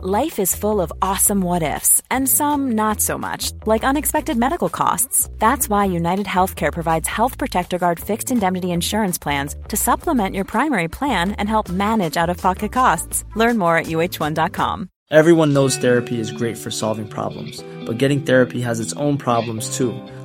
Life is full of awesome what ifs, and some not so much, like unexpected medical costs. That's why United Healthcare provides Health Protector Guard fixed indemnity insurance plans to supplement your primary plan and help manage out of pocket costs. Learn more at uh1.com. Everyone knows therapy is great for solving problems, but getting therapy has its own problems too,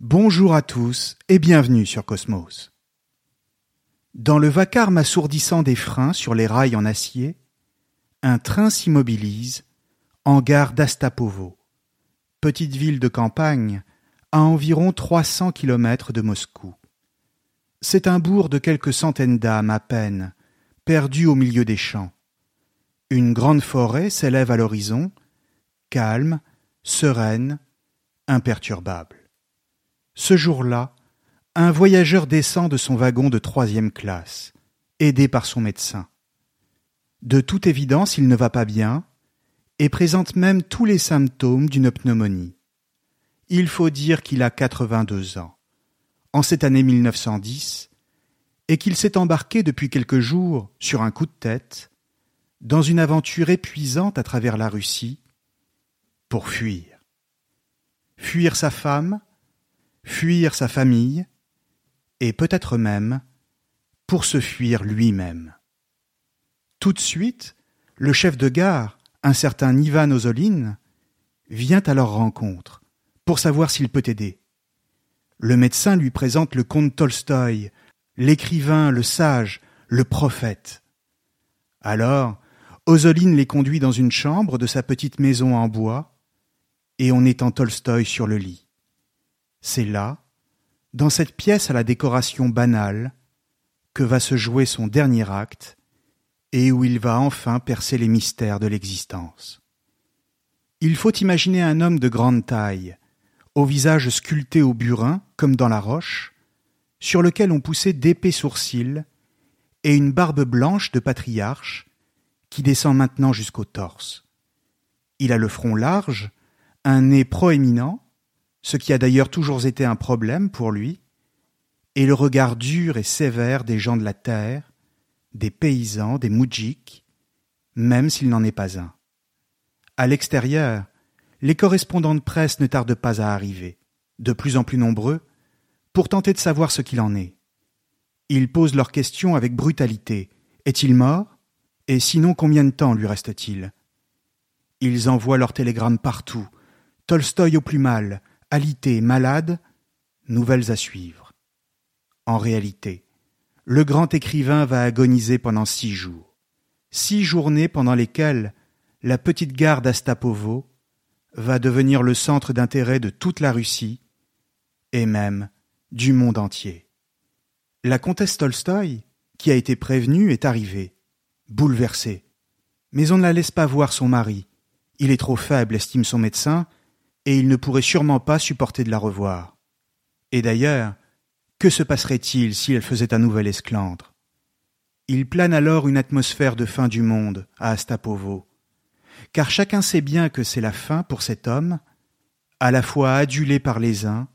Bonjour à tous et bienvenue sur Cosmos. Dans le vacarme assourdissant des freins sur les rails en acier, un train s'immobilise en gare d'Astapovo, petite ville de campagne à environ 300 kilomètres de Moscou. C'est un bourg de quelques centaines d'âmes à peine, perdu au milieu des champs. Une grande forêt s'élève à l'horizon, calme, sereine, imperturbable. Ce jour-là, un voyageur descend de son wagon de troisième classe, aidé par son médecin. De toute évidence, il ne va pas bien et présente même tous les symptômes d'une pneumonie. Il faut dire qu'il a 82 ans, en cette année 1910, et qu'il s'est embarqué depuis quelques jours, sur un coup de tête, dans une aventure épuisante à travers la Russie, pour fuir. Fuir sa femme, fuir sa famille, et peut-être même pour se fuir lui-même. Tout de suite, le chef de gare, un certain Ivan Ozoline, vient à leur rencontre pour savoir s'il peut aider. Le médecin lui présente le comte Tolstoï, l'écrivain, le sage, le prophète. Alors, Ozoline les conduit dans une chambre de sa petite maison en bois, et on étend Tolstoï sur le lit. C'est là dans cette pièce à la décoration banale que va se jouer son dernier acte et où il va enfin percer les mystères de l'existence. Il faut imaginer un homme de grande taille, au visage sculpté au burin comme dans la roche, sur lequel on poussait d'épais sourcils et une barbe blanche de patriarche qui descend maintenant jusqu'au torse. Il a le front large, un nez proéminent, ce qui a d'ailleurs toujours été un problème pour lui, et le regard dur et sévère des gens de la terre, des paysans, des moudjiks, même s'il n'en est pas un. À l'extérieur, les correspondants de presse ne tardent pas à arriver, de plus en plus nombreux, pour tenter de savoir ce qu'il en est. Ils posent leurs questions avec brutalité. Est-il mort? Et sinon combien de temps lui reste-t-il? Ils envoient leurs télégrammes partout. Tolstoï au plus mal, alité, malade, nouvelles à suivre. En réalité, le grand écrivain va agoniser pendant six jours, six journées pendant lesquelles la petite gare d'Astapovo va devenir le centre d'intérêt de toute la Russie et même du monde entier. La comtesse Tolstoï, qui a été prévenue, est arrivée, bouleversée. Mais on ne la laisse pas voir son mari. Il est trop faible, estime son médecin, et il ne pourrait sûrement pas supporter de la revoir. Et d'ailleurs, que se passerait-il si elle faisait un nouvel esclandre? Il plane alors une atmosphère de fin du monde à Astapovo, car chacun sait bien que c'est la fin pour cet homme, à la fois adulé par les uns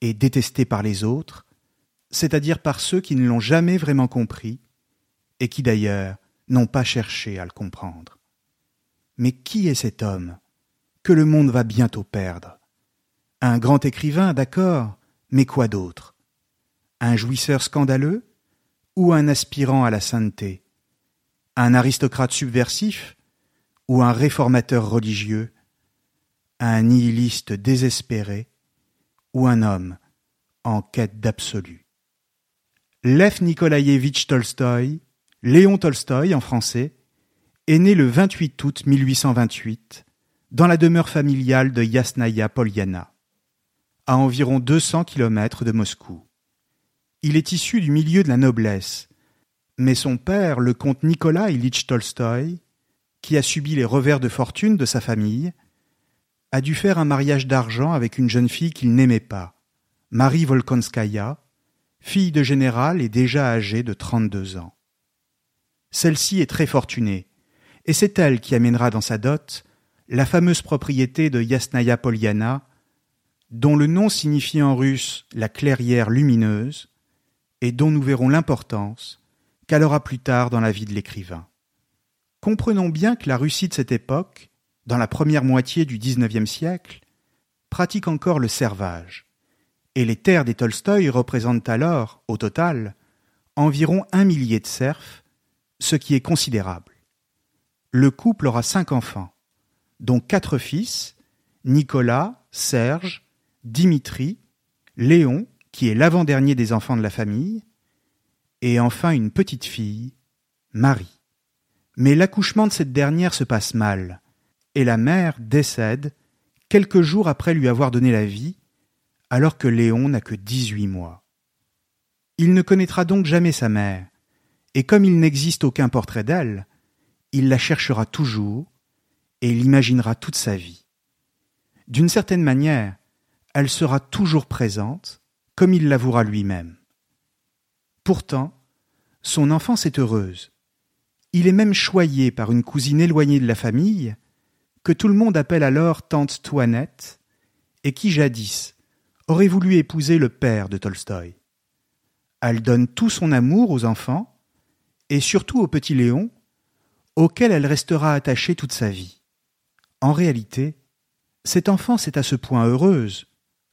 et détesté par les autres, c'est-à-dire par ceux qui ne l'ont jamais vraiment compris, et qui d'ailleurs n'ont pas cherché à le comprendre. Mais qui est cet homme? Que le monde va bientôt perdre. Un grand écrivain, d'accord, mais quoi d'autre? Un jouisseur scandaleux ou un aspirant à la sainteté? Un aristocrate subversif ou un réformateur religieux? Un nihiliste désespéré ou un homme en quête d'absolu? Lev Nikolaïevitch Tolstoï, Léon Tolstoï en français, est né le 28 août 1828 dans la demeure familiale de Yasnaya Polyana, à environ 200 kilomètres de Moscou. Il est issu du milieu de la noblesse, mais son père, le comte Nicolas Ilitch Tolstoï, qui a subi les revers de fortune de sa famille, a dû faire un mariage d'argent avec une jeune fille qu'il n'aimait pas, Marie Volkonskaya, fille de général et déjà âgée de 32 ans. Celle-ci est très fortunée, et c'est elle qui amènera dans sa dot la fameuse propriété de Yasnaya Polyana, dont le nom signifie en russe la clairière lumineuse, et dont nous verrons l'importance qu'elle aura plus tard dans la vie de l'écrivain. Comprenons bien que la Russie de cette époque, dans la première moitié du XIXe siècle, pratique encore le servage, et les terres des Tolstoï représentent alors, au total, environ un millier de serfs, ce qui est considérable. Le couple aura cinq enfants, dont quatre fils, Nicolas, Serge, Dimitri, Léon, qui est l'avant-dernier des enfants de la famille, et enfin une petite fille, Marie. Mais l'accouchement de cette dernière se passe mal, et la mère décède quelques jours après lui avoir donné la vie, alors que Léon n'a que dix-huit mois. Il ne connaîtra donc jamais sa mère, et comme il n'existe aucun portrait d'elle, il la cherchera toujours et l'imaginera toute sa vie. D'une certaine manière, elle sera toujours présente, comme il l'avouera lui-même. Pourtant, son enfance est heureuse. Il est même choyé par une cousine éloignée de la famille, que tout le monde appelle alors tante Toinette, et qui jadis aurait voulu épouser le père de Tolstoï. Elle donne tout son amour aux enfants, et surtout au petit Léon, auquel elle restera attachée toute sa vie. En réalité, cette enfance est à ce point heureuse,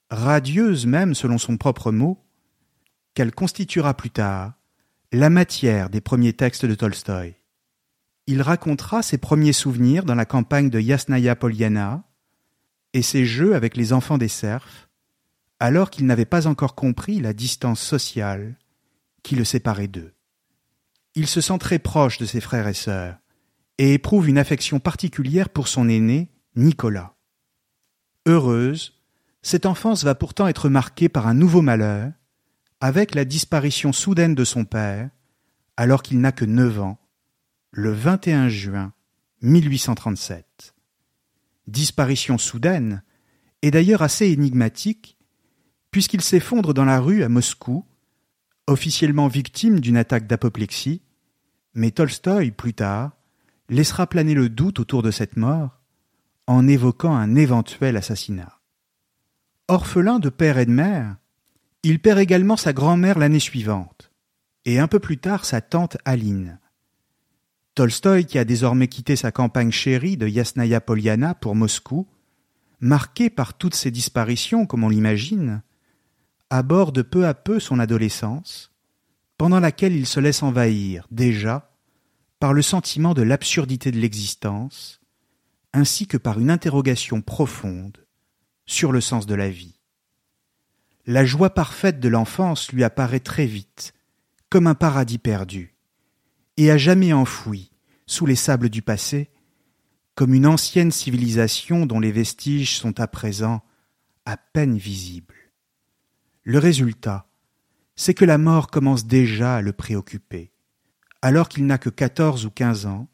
radieuse même selon son propre mot, qu'elle constituera plus tard la matière des premiers textes de Tolstoï. Il racontera ses premiers souvenirs dans la campagne de Yasnaya Polyana et ses jeux avec les enfants des serfs, alors qu'il n'avait pas encore compris la distance sociale qui le séparait d'eux. Il se sent très proche de ses frères et sœurs, et éprouve une affection particulière pour son aîné, Nicolas. Heureuse, cette enfance va pourtant être marquée par un nouveau malheur, avec la disparition soudaine de son père, alors qu'il n'a que neuf ans, le 21 juin 1837. Disparition soudaine, et d'ailleurs assez énigmatique, puisqu'il s'effondre dans la rue à Moscou, officiellement victime d'une attaque d'apoplexie, mais Tolstoï, plus tard, laissera planer le doute autour de cette mort en évoquant un éventuel assassinat. Orphelin de père et de mère, il perd également sa grand-mère l'année suivante, et un peu plus tard sa tante Aline. Tolstoï, qui a désormais quitté sa campagne chérie de Yasnaya Polyana pour Moscou, marqué par toutes ces disparitions comme on l'imagine, aborde peu à peu son adolescence, pendant laquelle il se laisse envahir, déjà, par le sentiment de l'absurdité de l'existence, ainsi que par une interrogation profonde sur le sens de la vie. La joie parfaite de l'enfance lui apparaît très vite, comme un paradis perdu, et à jamais enfoui, sous les sables du passé, comme une ancienne civilisation dont les vestiges sont à présent à peine visibles. Le résultat, c'est que la mort commence déjà à le préoccuper, alors qu'il n'a que quatorze ou quinze ans,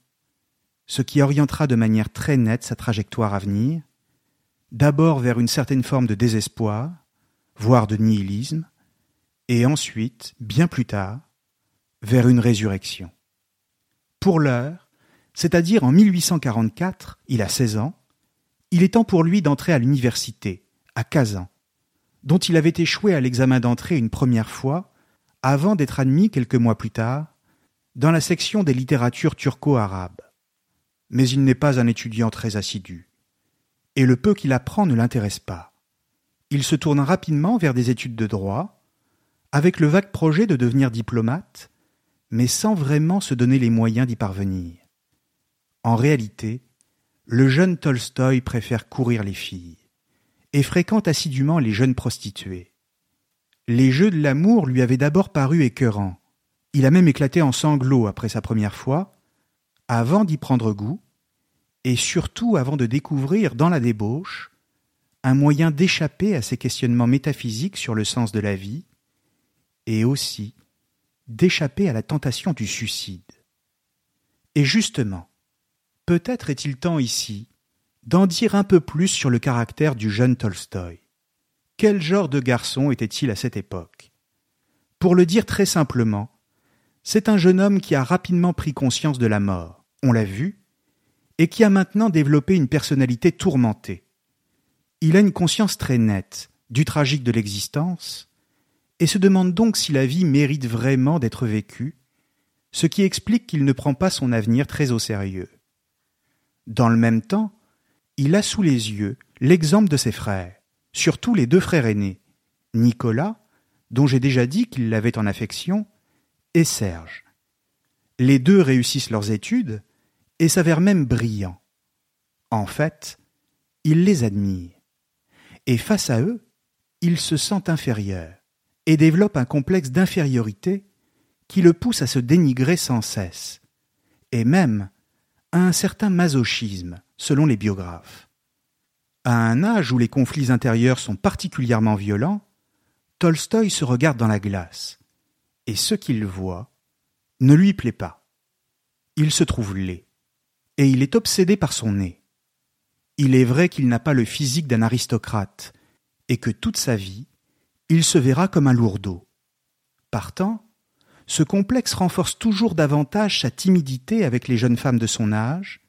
ce qui orientera de manière très nette sa trajectoire à venir, d'abord vers une certaine forme de désespoir, voire de nihilisme, et ensuite, bien plus tard, vers une résurrection. Pour l'heure, c'est-à-dire en 1844, il a seize ans, il est temps pour lui d'entrer à l'université, à Kazan, dont il avait échoué à l'examen d'entrée une première fois, avant d'être admis quelques mois plus tard, dans la section des littératures turco-arabes. Mais il n'est pas un étudiant très assidu, et le peu qu'il apprend ne l'intéresse pas. Il se tourne rapidement vers des études de droit, avec le vague projet de devenir diplomate, mais sans vraiment se donner les moyens d'y parvenir. En réalité, le jeune Tolstoï préfère courir les filles et fréquente assidûment les jeunes prostituées. Les jeux de l'amour lui avaient d'abord paru écœurants. Il a même éclaté en sanglots après sa première fois, avant d'y prendre goût, et surtout avant de découvrir dans la débauche un moyen d'échapper à ses questionnements métaphysiques sur le sens de la vie, et aussi d'échapper à la tentation du suicide. Et justement, peut-être est-il temps ici d'en dire un peu plus sur le caractère du jeune Tolstoï. Quel genre de garçon était-il à cette époque? Pour le dire très simplement, c'est un jeune homme qui a rapidement pris conscience de la mort, on l'a vu, et qui a maintenant développé une personnalité tourmentée. Il a une conscience très nette du tragique de l'existence, et se demande donc si la vie mérite vraiment d'être vécue, ce qui explique qu'il ne prend pas son avenir très au sérieux. Dans le même temps, il a sous les yeux l'exemple de ses frères, surtout les deux frères aînés, Nicolas, dont j'ai déjà dit qu'il l'avait en affection, et Serge. Les deux réussissent leurs études et s'avèrent même brillants. En fait, il les admire. Et face à eux, il se sent inférieur et développe un complexe d'infériorité qui le pousse à se dénigrer sans cesse, et même à un certain masochisme, selon les biographes. À un âge où les conflits intérieurs sont particulièrement violents, Tolstoï se regarde dans la glace, et ce qu'il voit ne lui plaît pas. Il se trouve laid, et il est obsédé par son nez. Il est vrai qu'il n'a pas le physique d'un aristocrate, et que toute sa vie, il se verra comme un lourdeau. Partant, ce complexe renforce toujours davantage sa timidité avec les jeunes femmes de son âge,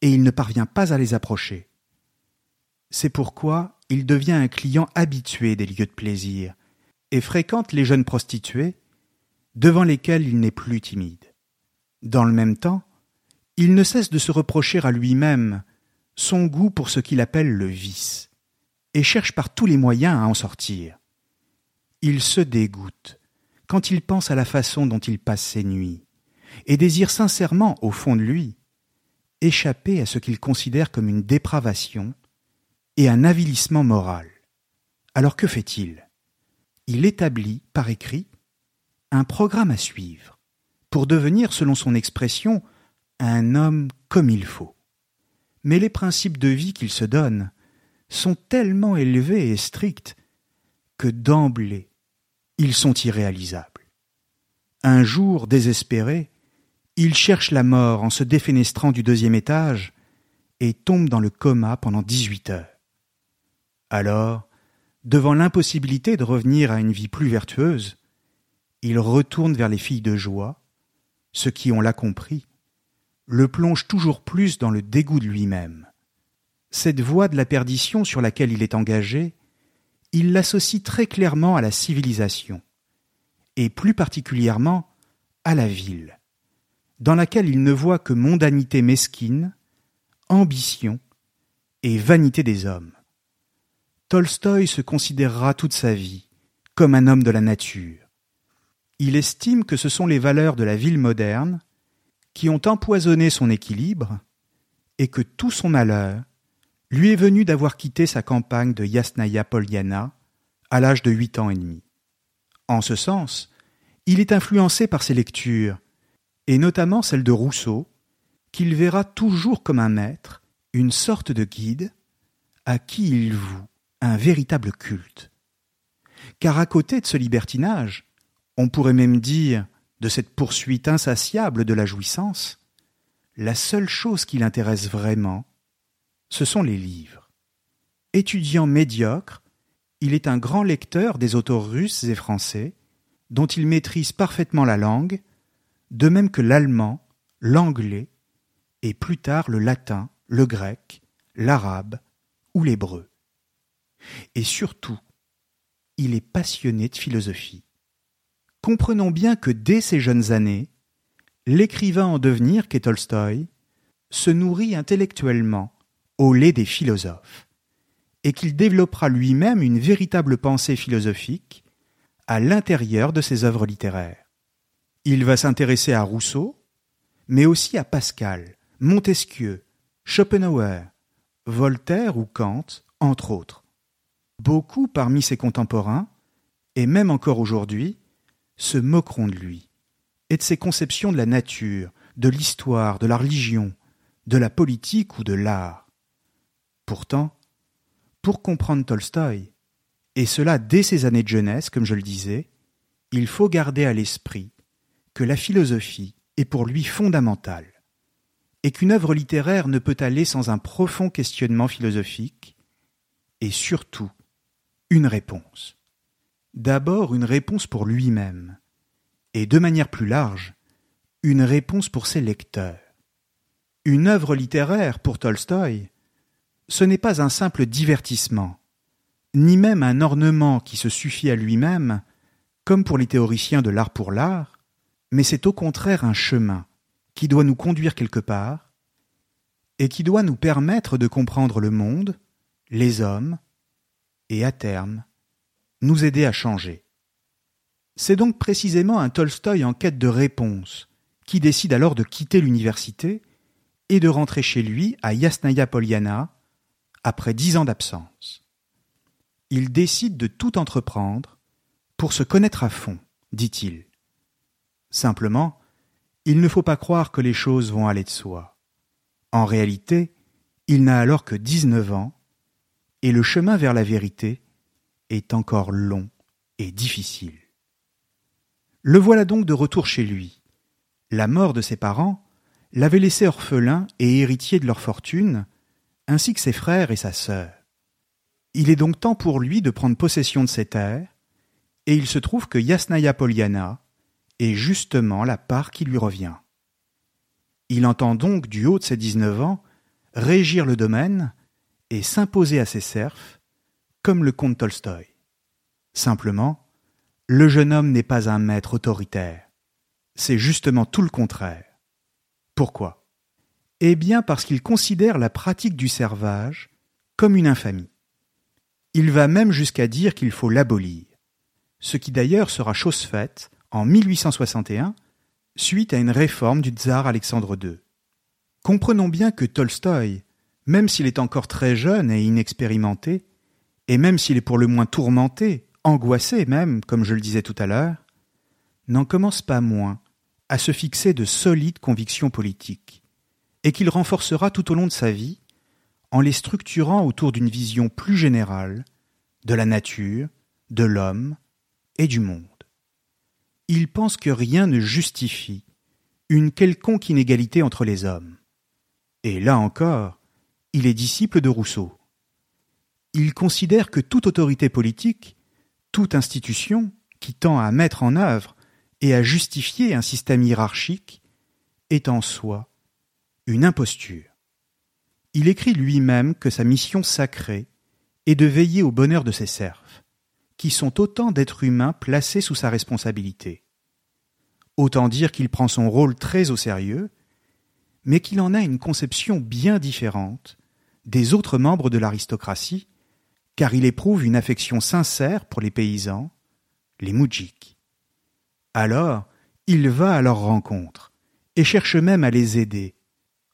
et il ne parvient pas à les approcher. C'est pourquoi il devient un client habitué des lieux de plaisir, et fréquente les jeunes prostituées, devant lesquelles il n'est plus timide. Dans le même temps, il ne cesse de se reprocher à lui-même son goût pour ce qu'il appelle le vice, et cherche par tous les moyens à en sortir. Il se dégoûte quand il pense à la façon dont il passe ses nuits, et désire sincèrement, au fond de lui, échapper à ce qu'il considère comme une dépravation et un avilissement moral. Alors que fait-il? Il établit, par écrit, un programme à suivre, pour devenir, selon son expression, un homme comme il faut. Mais les principes de vie qu'il se donne sont tellement élevés et stricts que d'emblée ils sont irréalisables. Un jour, désespéré, il cherche la mort en se défenestrant du deuxième étage et tombe dans le coma pendant dix-huit heures. Alors, devant l'impossibilité de revenir à une vie plus vertueuse, il retourne vers les filles de joie, ceux qui ont l'a compris, le plonge toujours plus dans le dégoût de lui-même. Cette voie de la perdition sur laquelle il est engagé, il l'associe très clairement à la civilisation, et plus particulièrement à la ville, dans laquelle il ne voit que mondanité mesquine, ambition et vanité des hommes. Tolstoï se considérera toute sa vie comme un homme de la nature. Il estime que ce sont les valeurs de la ville moderne qui ont empoisonné son équilibre et que tout son malheur lui est venu d'avoir quitté sa campagne de Yasnaya Polyana à l'âge de huit ans et demi. En ce sens, il est influencé par ses lectures, et notamment celles de Rousseau, qu'il verra toujours comme un maître, une sorte de guide, à qui il voue un véritable culte. Car à côté de ce libertinage, on pourrait même dire de cette poursuite insatiable de la jouissance, la seule chose qui l'intéresse vraiment, ce sont les livres. Étudiant médiocre, il est un grand lecteur des auteurs russes et français, dont il maîtrise parfaitement la langue, de même que l'allemand, l'anglais, et plus tard le latin, le grec, l'arabe ou l'hébreu. Et surtout, il est passionné de philosophie. Comprenons bien que dès ses jeunes années, l'écrivain en devenir qu'est Tolstoï se nourrit intellectuellement au lait des philosophes, et qu'il développera lui-même une véritable pensée philosophique à l'intérieur de ses œuvres littéraires. Il va s'intéresser à Rousseau, mais aussi à Pascal, Montesquieu, Schopenhauer, Voltaire ou Kant, entre autres. Beaucoup parmi ses contemporains, et même encore aujourd'hui, se moqueront de lui et de ses conceptions de la nature, de l'histoire, de la religion, de la politique ou de l'art. Pourtant, pour comprendre Tolstoï, et cela dès ses années de jeunesse, comme je le disais, il faut garder à l'esprit que la philosophie est pour lui fondamentale. et qu'une œuvre littéraire ne peut aller sans un profond questionnement philosophique, et surtout une réponse. D'abord une réponse pour lui-même, et de manière plus large, une réponse pour ses lecteurs. Une œuvre littéraire, pour Tolstoï, ce n'est pas un simple divertissement, ni même un ornement qui se suffit à lui-même, comme pour les théoriciens de l'art pour l'art, mais c'est au contraire un chemin qui doit nous conduire quelque part, et qui doit nous permettre de comprendre le monde, les hommes, et à terme, nous aider à changer. C'est donc précisément un Tolstoï en quête de réponse qui décide alors de quitter l'université et de rentrer chez lui à Yasnaya Poliana après dix ans d'absence. Il décide de tout entreprendre pour se connaître à fond, dit-il. Simplement, il ne faut pas croire que les choses vont aller de soi. En réalité, il n'a alors que dix-neuf ans, et le chemin vers la vérité est encore long et difficile. Le voilà donc de retour chez lui. La mort de ses parents l'avait laissé orphelin et héritier de leur fortune, ainsi que ses frères et sa sœur. Il est donc temps pour lui de prendre possession de ses terres, et il se trouve que Yasnaya Poliana est justement la part qui lui revient. Il entend donc, du haut de ses dix-neuf ans, régir le domaine et s'imposer à ses serfs, comme le comte Tolstoï. Simplement, le jeune homme n'est pas un maître autoritaire. C'est justement tout le contraire. Pourquoi? Eh bien parce qu'il considère la pratique du servage comme une infamie. Il va même jusqu'à dire qu'il faut l'abolir, ce qui d'ailleurs sera chose faite en 1861 suite à une réforme du tsar Alexandre II. Comprenons bien que Tolstoï, même s'il est encore très jeune et inexpérimenté, et même s'il est pour le moins tourmenté, angoissé même, comme je le disais tout à l'heure, n'en commence pas moins à se fixer de solides convictions politiques, et qu'il renforcera tout au long de sa vie en les structurant autour d'une vision plus générale de la nature, de l'homme et du monde. Il pense que rien ne justifie une quelconque inégalité entre les hommes. Et là encore, il est disciple de Rousseau. Il considère que toute autorité politique, toute institution qui tend à mettre en œuvre et à justifier un système hiérarchique est en soi une imposture. Il écrit lui-même que sa mission sacrée est de veiller au bonheur de ses serfs, qui sont autant d'êtres humains placés sous sa responsabilité. Autant dire qu'il prend son rôle très au sérieux, mais qu'il en a une conception bien différente des autres membres de l'aristocratie, car il éprouve une affection sincère pour les paysans, les moudjiks. Alors, il va à leur rencontre, et cherche même à les aider,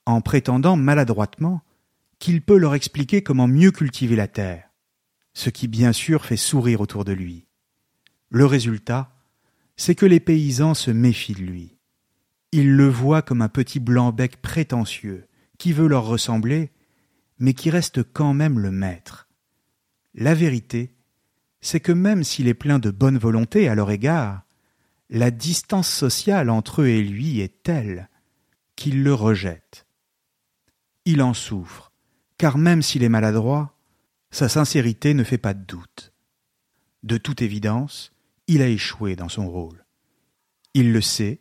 en prétendant maladroitement qu'il peut leur expliquer comment mieux cultiver la terre, ce qui bien sûr fait sourire autour de lui. Le résultat, c'est que les paysans se méfient de lui. Ils le voient comme un petit blanc-bec prétentieux, qui veut leur ressembler, mais qui reste quand même le maître. La vérité, c'est que même s'il est plein de bonne volonté à leur égard, la distance sociale entre eux et lui est telle qu'il le rejette. Il en souffre, car même s'il est maladroit, sa sincérité ne fait pas de doute. De toute évidence, il a échoué dans son rôle. Il le sait,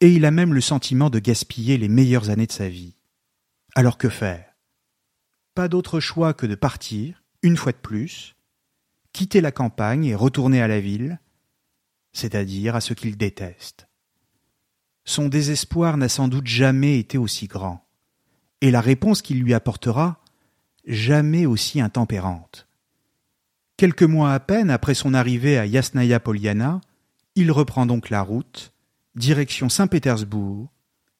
et il a même le sentiment de gaspiller les meilleures années de sa vie. Alors que faire? Pas d'autre choix que de partir, une fois de plus, quitter la campagne et retourner à la ville, c'est-à-dire à ce qu'il déteste. Son désespoir n'a sans doute jamais été aussi grand, et la réponse qu'il lui apportera jamais aussi intempérante. Quelques mois à peine après son arrivée à Yasnaya Poliana, il reprend donc la route, direction Saint-Pétersbourg,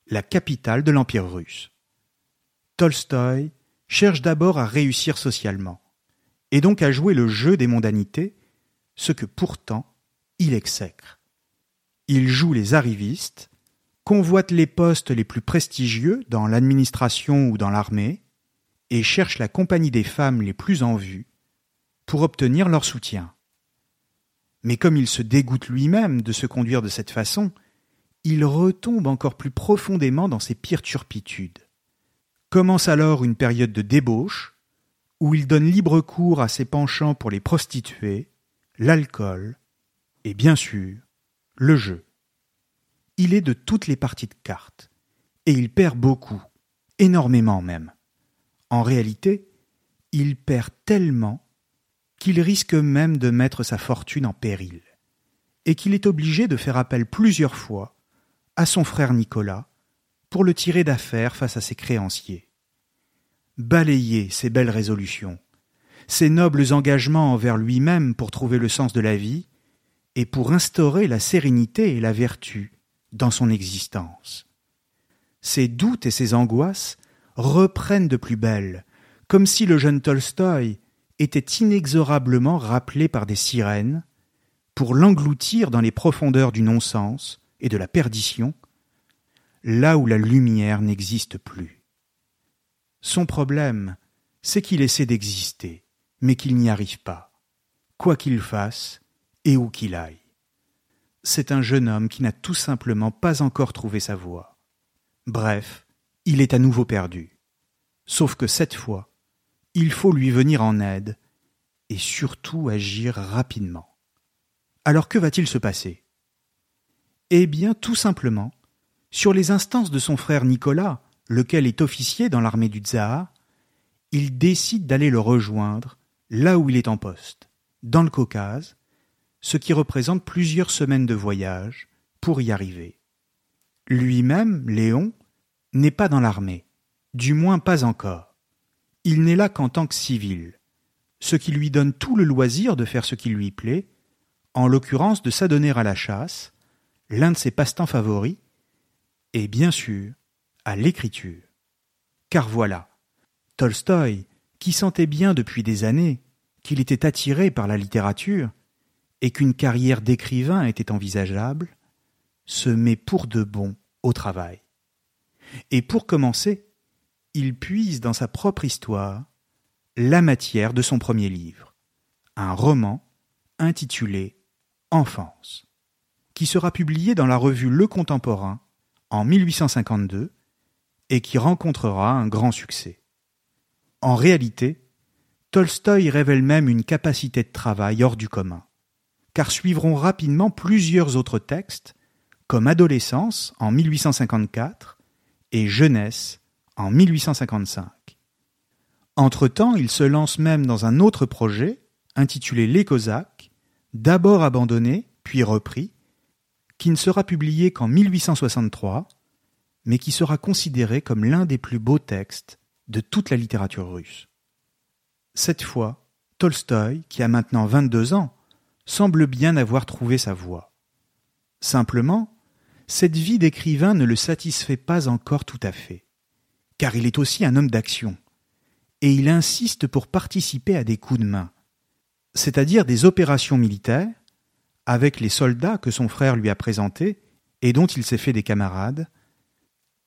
la capitale de l'Empire russe. Tolstoï cherche d'abord à réussir socialement, et donc à jouer le jeu des mondanités, ce que pourtant il exècre. Il joue les arrivistes, convoite les postes les plus prestigieux dans l'administration ou dans l'armée, et cherche la compagnie des femmes les plus en vue pour obtenir leur soutien. Mais comme il se dégoûte lui-même de se conduire de cette façon, il retombe encore plus profondément dans ses pires turpitudes. Commence alors une période de débauche où il donne libre cours à ses penchants pour les prostituées, l'alcool et bien sûr le jeu. Il est de toutes les parties de cartes et il perd beaucoup, énormément même. En réalité, il perd tellement qu'il risque même de mettre sa fortune en péril, et qu'il est obligé de faire appel plusieurs fois à son frère Nicolas pour le tirer d'affaire face à ses créanciers. Balayer ses belles résolutions, ses nobles engagements envers lui-même pour trouver le sens de la vie, et pour instaurer la sérénité et la vertu dans son existence. Ses doutes et ses angoisses reprennent de plus belle, comme si le jeune Tolstoï était inexorablement rappelé par des sirènes pour l'engloutir dans les profondeurs du non-sens et de la perdition, là où la lumière n'existe plus. Son problème, c'est qu'il essaie d'exister, mais qu'il n'y arrive pas, quoi qu'il fasse et où qu'il aille. C'est un jeune homme qui n'a tout simplement pas encore trouvé sa voie. Bref, il est à nouveau perdu. Sauf que cette fois, il faut lui venir en aide et surtout agir rapidement. Alors que va-t-il se passer? Eh bien, tout simplement, sur les instances de son frère Nicolas, lequel est officier dans l'armée du tsar, il décide d'aller le rejoindre là où il est en poste, dans le Caucase, ce qui représente plusieurs semaines de voyage pour y arriver. Lui-même, Léon, n'est pas dans l'armée, du moins pas encore il n'est là qu'en tant que civil, ce qui lui donne tout le loisir de faire ce qui lui plaît, en l'occurrence de s'adonner à la chasse, l'un de ses passe-temps favoris, et bien sûr à l'écriture. Car voilà, Tolstoï, qui sentait bien depuis des années qu'il était attiré par la littérature et qu'une carrière d'écrivain était envisageable, se met pour de bon au travail. Et pour commencer, il puise dans sa propre histoire la matière de son premier livre, un roman intitulé Enfance, qui sera publié dans la revue Le Contemporain en 1852 et qui rencontrera un grand succès. En réalité, Tolstoï révèle même une capacité de travail hors du commun, car suivront rapidement plusieurs autres textes, comme Adolescence en 1854 et Jeunesse en 1855. Entre-temps, il se lance même dans un autre projet, intitulé Les Cosaques, d'abord abandonné, puis repris, qui ne sera publié qu'en 1863, mais qui sera considéré comme l'un des plus beaux textes de toute la littérature russe. Cette fois, Tolstoï, qui a maintenant 22 ans, semble bien avoir trouvé sa voie. Simplement, cette vie d'écrivain ne le satisfait pas encore tout à fait car il est aussi un homme d'action, et il insiste pour participer à des coups de main, c'est-à-dire des opérations militaires, avec les soldats que son frère lui a présentés et dont il s'est fait des camarades,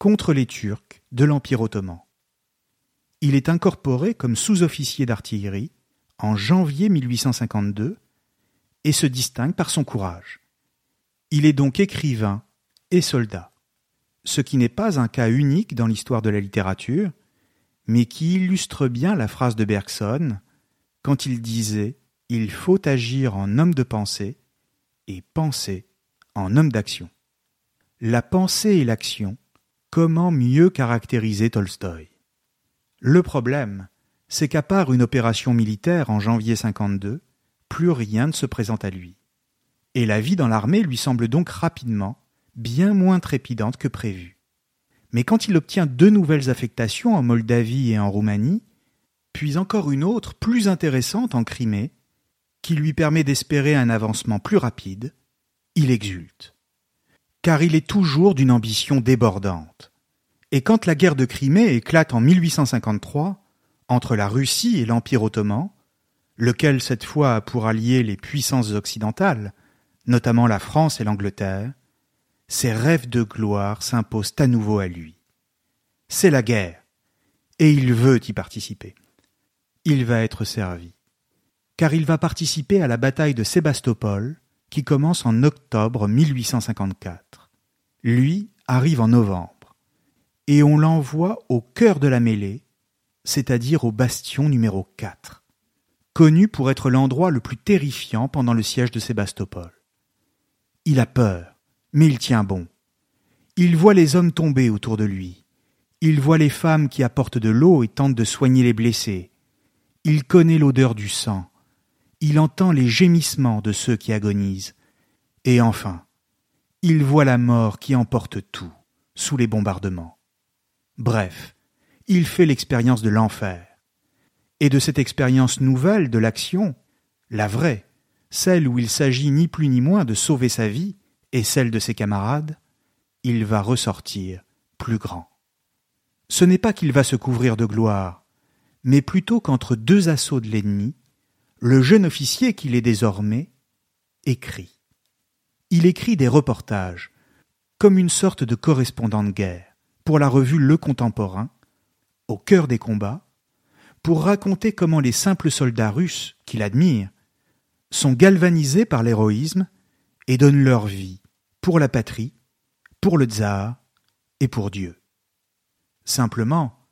contre les Turcs de l'Empire ottoman. Il est incorporé comme sous-officier d'artillerie en janvier 1852 et se distingue par son courage. Il est donc écrivain et soldat ce qui n'est pas un cas unique dans l'histoire de la littérature, mais qui illustre bien la phrase de Bergson quand il disait Il faut agir en homme de pensée et penser en homme d'action. La pensée et l'action, comment mieux caractériser Tolstoï? Le problème, c'est qu'à part une opération militaire en janvier 52, plus rien ne se présente à lui. Et la vie dans l'armée lui semble donc rapidement bien moins trépidante que prévu. Mais quand il obtient deux nouvelles affectations en Moldavie et en Roumanie, puis encore une autre plus intéressante en Crimée, qui lui permet d'espérer un avancement plus rapide, il exulte. Car il est toujours d'une ambition débordante. Et quand la guerre de Crimée éclate en 1853, entre la Russie et l'Empire ottoman, lequel cette fois a pour allier les puissances occidentales, notamment la France et l'Angleterre, ses rêves de gloire s'imposent à nouveau à lui. C'est la guerre, et il veut y participer. Il va être servi, car il va participer à la bataille de Sébastopol, qui commence en octobre 1854. Lui arrive en novembre. et on l'envoie au cœur de la mêlée, c'est-à-dire au bastion numéro 4, connu pour être l'endroit le plus terrifiant pendant le siège de Sébastopol. Il a peur, mais il tient bon. Il voit les hommes tomber autour de lui. Il voit les femmes qui apportent de l'eau et tentent de soigner les blessés. Il connaît l'odeur du sang. Il entend les gémissements de ceux qui agonisent. Et enfin, il voit la mort qui emporte tout sous les bombardements. Bref, il fait l'expérience de l'enfer. Et de cette expérience nouvelle de l'action, la vraie, celle où il s'agit ni plus ni moins de sauver sa vie et celle de ses camarades, il va ressortir plus grand. Ce n'est pas qu'il va se couvrir de gloire, mais plutôt qu'entre deux assauts de l'ennemi, le jeune officier qu'il est désormais écrit. Il écrit des reportages, comme une sorte de correspondant de guerre, pour la revue Le Contemporain, au cœur des combats, pour raconter comment les simples soldats russes, qu'il admire, sont galvanisés par l'héroïsme et donnent leur vie pour la patrie, pour le tsar et pour Dieu. Simplement,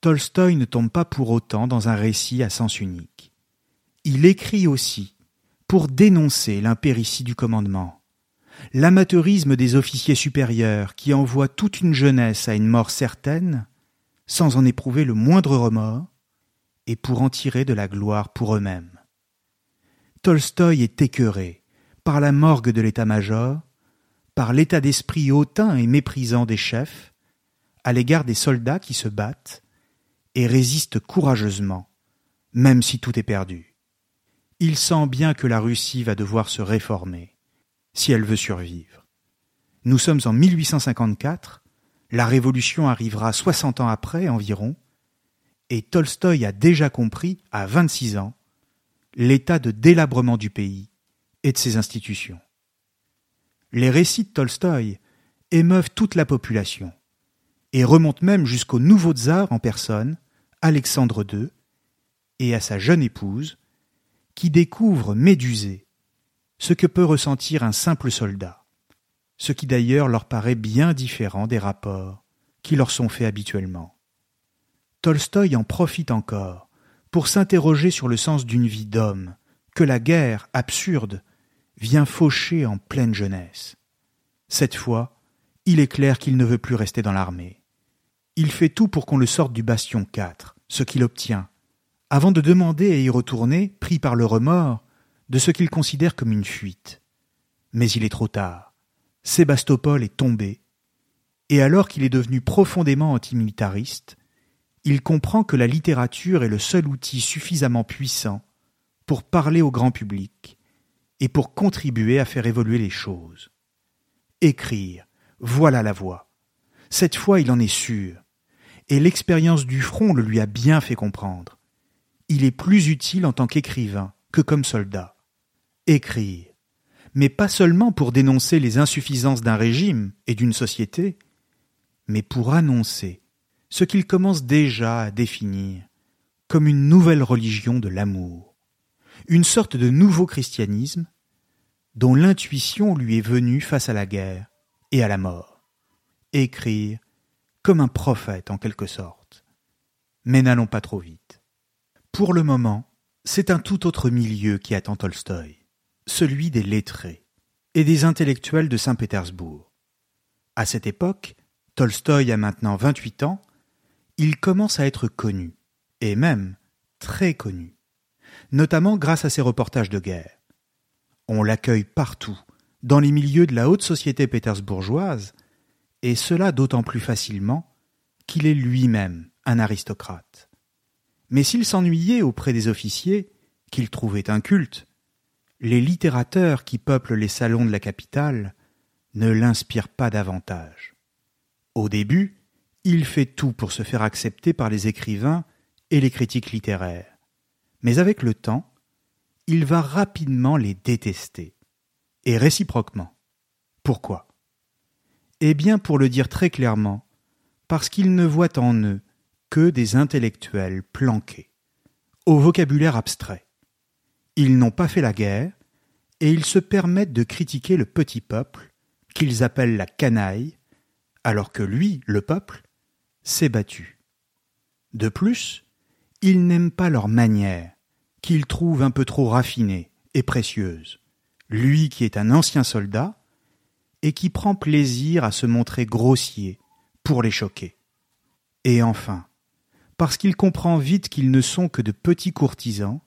Tolstoï ne tombe pas pour autant dans un récit à sens unique. Il écrit aussi pour dénoncer l'impéritie du commandement, l'amateurisme des officiers supérieurs qui envoient toute une jeunesse à une mort certaine sans en éprouver le moindre remords et pour en tirer de la gloire pour eux-mêmes. Tolstoï est écœuré par la morgue de l'état-major, par l'état d'esprit hautain et méprisant des chefs, à l'égard des soldats qui se battent et résistent courageusement, même si tout est perdu. Il sent bien que la Russie va devoir se réformer, si elle veut survivre. Nous sommes en 1854, la révolution arrivera soixante ans après environ, et Tolstoï a déjà compris, à vingt-six ans, l'état de délabrement du pays et de ses institutions. Les récits de Tolstoï émeuvent toute la population et remontent même jusqu'au nouveau tsar en personne, Alexandre II, et à sa jeune épouse, qui découvre médusé ce que peut ressentir un simple soldat, ce qui d'ailleurs leur paraît bien différent des rapports qui leur sont faits habituellement. Tolstoï en profite encore pour s'interroger sur le sens d'une vie d'homme, que la guerre, absurde, vient faucher en pleine jeunesse. Cette fois, il est clair qu'il ne veut plus rester dans l'armée. Il fait tout pour qu'on le sorte du bastion 4, ce qu'il obtient, avant de demander à y retourner, pris par le remords, de ce qu'il considère comme une fuite. Mais il est trop tard. Sébastopol est tombé, et alors qu'il est devenu profondément antimilitariste, il comprend que la littérature est le seul outil suffisamment puissant pour parler au grand public et pour contribuer à faire évoluer les choses. Écrire, voilà la voie. Cette fois il en est sûr, et l'expérience du front le lui a bien fait comprendre. Il est plus utile en tant qu'écrivain que comme soldat. Écrire, mais pas seulement pour dénoncer les insuffisances d'un régime et d'une société, mais pour annoncer ce qu'il commence déjà à définir comme une nouvelle religion de l'amour, une sorte de nouveau christianisme dont l'intuition lui est venue face à la guerre et à la mort. Écrire comme un prophète en quelque sorte. Mais n'allons pas trop vite. Pour le moment, c'est un tout autre milieu qui attend Tolstoï, celui des lettrés et des intellectuels de Saint-Pétersbourg. À cette époque, Tolstoï a maintenant vingt-huit ans il commence à être connu, et même très connu, notamment grâce à ses reportages de guerre. On l'accueille partout, dans les milieux de la haute société pétersbourgeoise, et cela d'autant plus facilement qu'il est lui-même un aristocrate. Mais s'il s'ennuyait auprès des officiers, qu'il trouvait incultes, les littérateurs qui peuplent les salons de la capitale ne l'inspirent pas davantage. Au début, il fait tout pour se faire accepter par les écrivains et les critiques littéraires. Mais avec le temps, il va rapidement les détester. Et réciproquement. Pourquoi? Eh bien, pour le dire très clairement, parce qu'il ne voit en eux que des intellectuels planqués, au vocabulaire abstrait. Ils n'ont pas fait la guerre, et ils se permettent de critiquer le petit peuple, qu'ils appellent la canaille, alors que lui, le peuple, s'est battu. De plus, il n'aime pas leur manière, qu'il trouve un peu trop raffinée et précieuse. Lui qui est un ancien soldat, et qui prend plaisir à se montrer grossier pour les choquer. Et enfin, parce qu'il comprend vite qu'ils ne sont que de petits courtisans,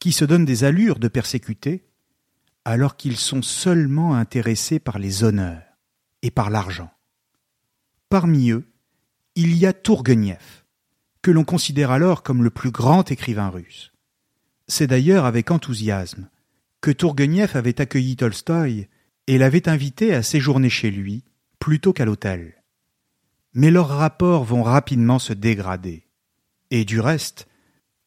qui se donnent des allures de persécuter, alors qu'ils sont seulement intéressés par les honneurs et par l'argent. Parmi eux, il y a Tourguenieff, que l'on considère alors comme le plus grand écrivain russe. C'est d'ailleurs avec enthousiasme que Tourguenieff avait accueilli Tolstoï et l'avait invité à séjourner chez lui plutôt qu'à l'hôtel. Mais leurs rapports vont rapidement se dégrader. Et du reste,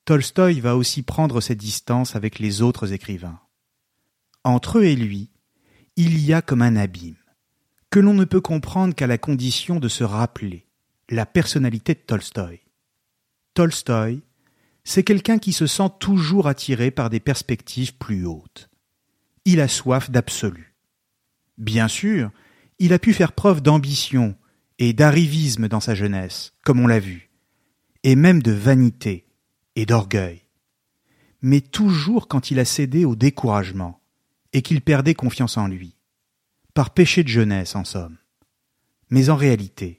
Tolstoï va aussi prendre ses distances avec les autres écrivains. Entre eux et lui, il y a comme un abîme, que l'on ne peut comprendre qu'à la condition de se rappeler la personnalité de Tolstoï. Tolstoï, c'est quelqu'un qui se sent toujours attiré par des perspectives plus hautes. Il a soif d'absolu. Bien sûr, il a pu faire preuve d'ambition et d'arrivisme dans sa jeunesse, comme on l'a vu, et même de vanité et d'orgueil. Mais toujours quand il a cédé au découragement et qu'il perdait confiance en lui. Par péché de jeunesse, en somme. Mais en réalité,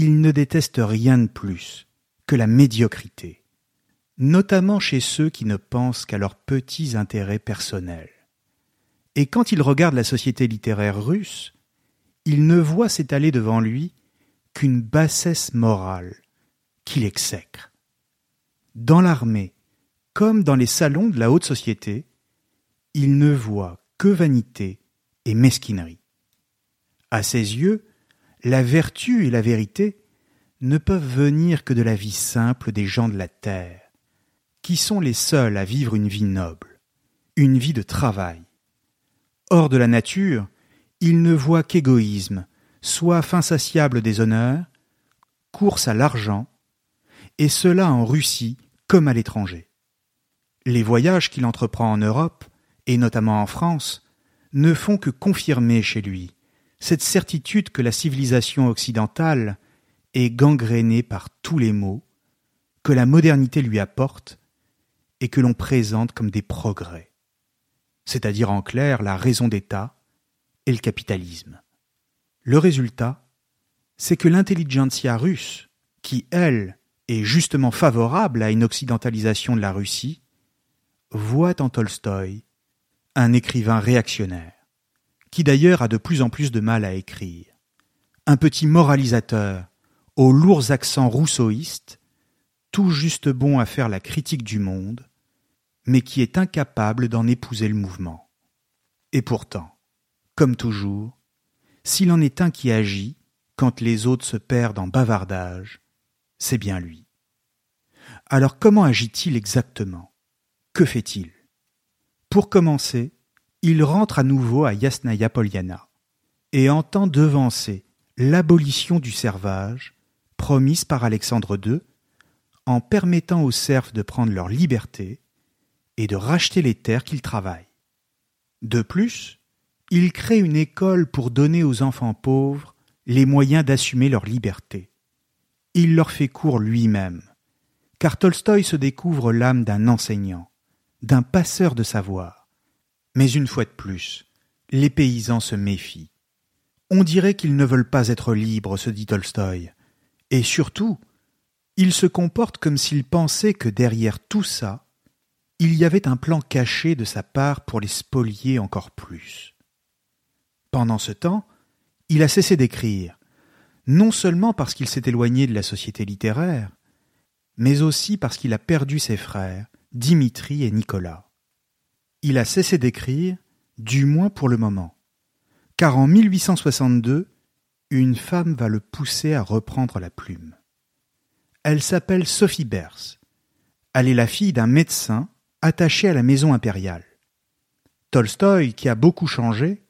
il ne déteste rien de plus que la médiocrité, notamment chez ceux qui ne pensent qu'à leurs petits intérêts personnels. Et quand il regarde la société littéraire russe, il ne voit s'étaler devant lui qu'une bassesse morale qu'il exècre. Dans l'armée, comme dans les salons de la haute société, il ne voit que vanité et mesquinerie. À ses yeux, la vertu et la vérité ne peuvent venir que de la vie simple des gens de la terre, qui sont les seuls à vivre une vie noble, une vie de travail? Hors de la nature, ils ne voient qu'égoïsme, soif insatiable des honneurs, course à l'argent, et cela en Russie comme à l'étranger. Les voyages qu'il entreprend en Europe, et notamment en France, ne font que confirmer chez lui cette certitude que la civilisation occidentale est gangrénée par tous les maux que la modernité lui apporte et que l'on présente comme des progrès, c'est-à-dire en clair la raison d'État et le capitalisme. Le résultat, c'est que l'intelligentsia russe, qui, elle, est justement favorable à une occidentalisation de la Russie, voit en Tolstoï un écrivain réactionnaire qui d'ailleurs a de plus en plus de mal à écrire. Un petit moralisateur, aux lourds accents rousseauistes, tout juste bon à faire la critique du monde, mais qui est incapable d'en épouser le mouvement. Et pourtant, comme toujours, s'il en est un qui agit, quand les autres se perdent en bavardage, c'est bien lui. Alors comment agit-il exactement? Que fait-il? Pour commencer, il rentre à nouveau à Yasnaya Poliana et entend devancer l'abolition du servage promise par Alexandre II en permettant aux serfs de prendre leur liberté et de racheter les terres qu'ils travaillent. De plus, il crée une école pour donner aux enfants pauvres les moyens d'assumer leur liberté. Il leur fait cours lui-même, car Tolstoï se découvre l'âme d'un enseignant, d'un passeur de savoir. Mais une fois de plus, les paysans se méfient. On dirait qu'ils ne veulent pas être libres, se dit Tolstoï. Et surtout, ils se comportent comme s'ils pensaient que derrière tout ça, il y avait un plan caché de sa part pour les spolier encore plus. Pendant ce temps, il a cessé d'écrire, non seulement parce qu'il s'est éloigné de la société littéraire, mais aussi parce qu'il a perdu ses frères, Dimitri et Nicolas. Il a cessé d'écrire, du moins pour le moment, car en 1862, une femme va le pousser à reprendre la plume. Elle s'appelle Sophie Bers. Elle est la fille d'un médecin attaché à la maison impériale. Tolstoï, qui a beaucoup changé,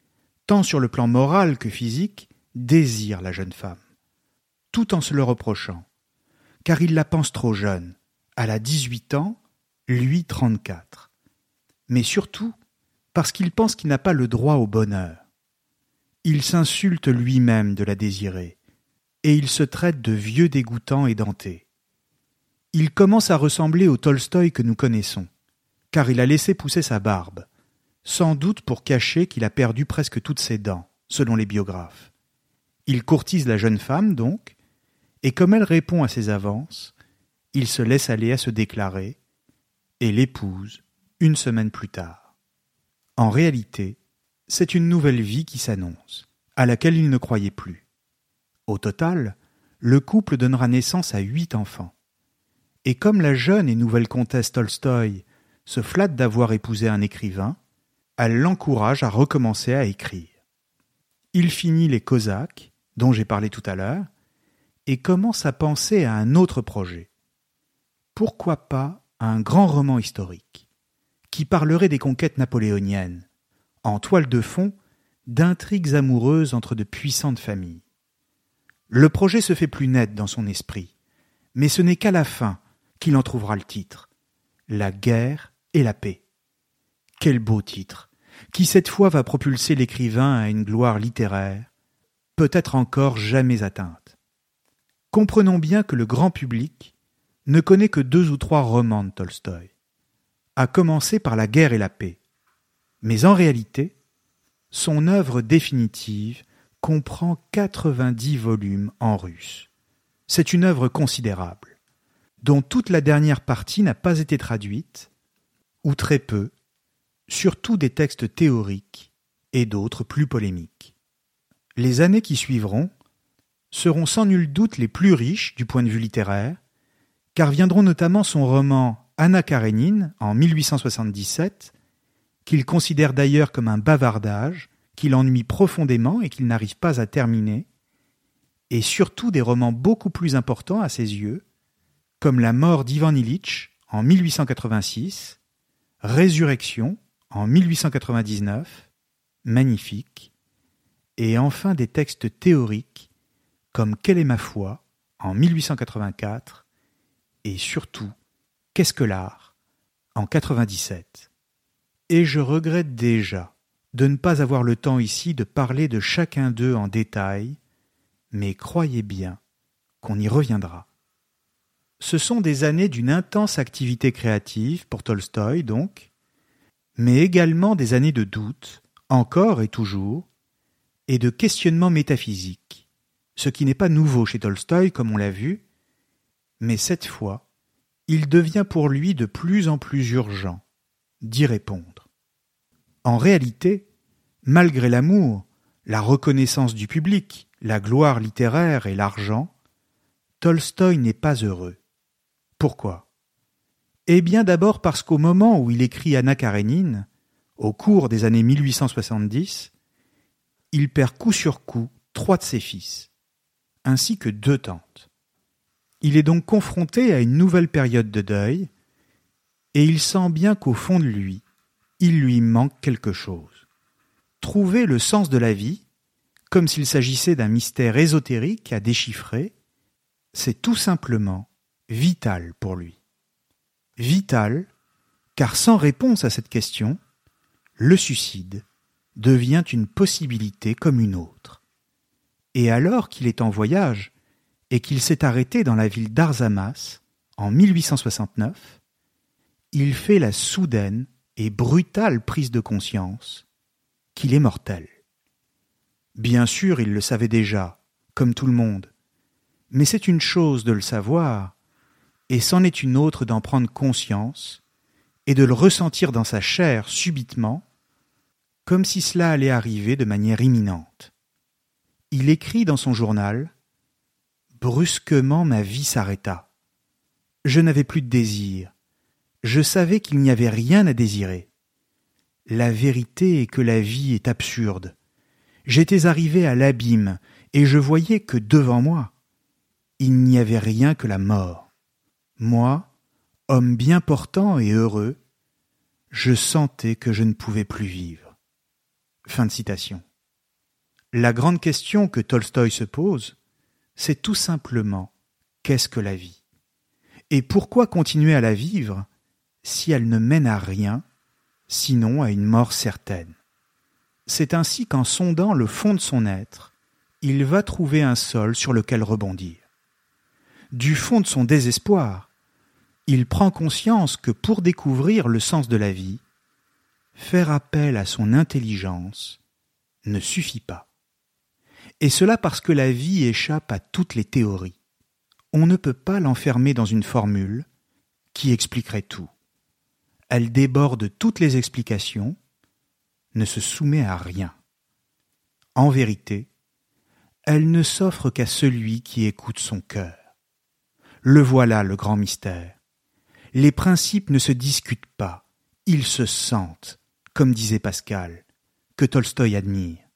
tant sur le plan moral que physique, désire la jeune femme, tout en se le reprochant, car il la pense trop jeune. Elle a dix-huit ans, lui trente-quatre. Mais surtout parce qu'il pense qu'il n'a pas le droit au bonheur. Il s'insulte lui-même de la désirer, et il se traite de vieux dégoûtant et denté. Il commence à ressembler au Tolstoï que nous connaissons, car il a laissé pousser sa barbe, sans doute pour cacher qu'il a perdu presque toutes ses dents, selon les biographes. Il courtise la jeune femme, donc, et comme elle répond à ses avances, il se laisse aller à se déclarer, et l'épouse une semaine plus tard. En réalité, c'est une nouvelle vie qui s'annonce, à laquelle il ne croyait plus. Au total, le couple donnera naissance à huit enfants. Et comme la jeune et nouvelle comtesse Tolstoï se flatte d'avoir épousé un écrivain, elle l'encourage à recommencer à écrire. Il finit les Cosaques, dont j'ai parlé tout à l'heure, et commence à penser à un autre projet. Pourquoi pas un grand roman historique, qui parlerait des conquêtes napoléoniennes, en toile de fond d'intrigues amoureuses entre de puissantes familles. Le projet se fait plus net dans son esprit, mais ce n'est qu'à la fin qu'il en trouvera le titre. La guerre et la paix. Quel beau titre qui cette fois va propulser l'écrivain à une gloire littéraire, peut-être encore jamais atteinte. Comprenons bien que le grand public ne connaît que deux ou trois romans de Tolstoï, à commencer par La guerre et la paix. Mais en réalité, son œuvre définitive comprend quatre-vingt-dix volumes en russe. C'est une œuvre considérable, dont toute la dernière partie n'a pas été traduite, ou très peu, surtout des textes théoriques et d'autres plus polémiques. Les années qui suivront seront sans nul doute les plus riches du point de vue littéraire, car viendront notamment son roman Anna Karénine en 1877, qu'il considère d'ailleurs comme un bavardage, qu'il ennuie profondément et qu'il n'arrive pas à terminer, et surtout des romans beaucoup plus importants à ses yeux, comme La mort d'Ivan Ilitch en 1886, Résurrection en 1899, magnifique, et enfin des textes théoriques comme Quelle est ma foi en 1884 et surtout Qu'est-ce que l'art en 97. Et je regrette déjà de ne pas avoir le temps ici de parler de chacun d'eux en détail, mais croyez bien qu'on y reviendra. Ce sont des années d'une intense activité créative pour Tolstoï, donc, mais également des années de doute, encore et toujours, et de questionnement métaphysique, ce qui n'est pas nouveau chez Tolstoï comme on l'a vu, mais cette fois, il devient pour lui de plus en plus urgent d'y répondre. En réalité, malgré l'amour, la reconnaissance du public, la gloire littéraire et l'argent, Tolstoï n'est pas heureux. Pourquoi? Eh bien d'abord parce qu'au moment où il écrit Anna Karénine, au cours des années 1870, il perd coup sur coup trois de ses fils, ainsi que deux tantes. Il est donc confronté à une nouvelle période de deuil, et il sent bien qu'au fond de lui, il lui manque quelque chose. Trouver le sens de la vie, comme s'il s'agissait d'un mystère ésotérique à déchiffrer, c'est tout simplement vital pour lui. Vital, car sans réponse à cette question, le suicide devient une possibilité comme une autre. Et alors qu'il est en voyage et qu'il s'est arrêté dans la ville d'Arzamas en 1869, il fait la soudaine et brutale prise de conscience qu'il est mortel. Bien sûr, il le savait déjà, comme tout le monde, mais c'est une chose de le savoir, et c'en est une autre d'en prendre conscience, et de le ressentir dans sa chair subitement, comme si cela allait arriver de manière imminente. Il écrit dans son journal Brusquement ma vie s'arrêta. Je n'avais plus de désir. Je savais qu'il n'y avait rien à désirer. La vérité est que la vie est absurde. J'étais arrivé à l'abîme, et je voyais que devant moi, il n'y avait rien que la mort. Moi, homme bien portant et heureux, je sentais que je ne pouvais plus vivre. Fin de citation. La grande question que Tolstoï se pose, c'est tout simplement qu'est-ce que la vie? Et pourquoi continuer à la vivre si elle ne mène à rien, sinon à une mort certaine? C'est ainsi qu'en sondant le fond de son être, il va trouver un sol sur lequel rebondir. Du fond de son désespoir, il prend conscience que pour découvrir le sens de la vie, faire appel à son intelligence ne suffit pas. Et cela parce que la vie échappe à toutes les théories. On ne peut pas l'enfermer dans une formule qui expliquerait tout. Elle déborde toutes les explications, ne se soumet à rien. En vérité, elle ne s'offre qu'à celui qui écoute son cœur. Le voilà le grand mystère. Les principes ne se discutent pas, ils se sentent, comme disait Pascal, que Tolstoï admire.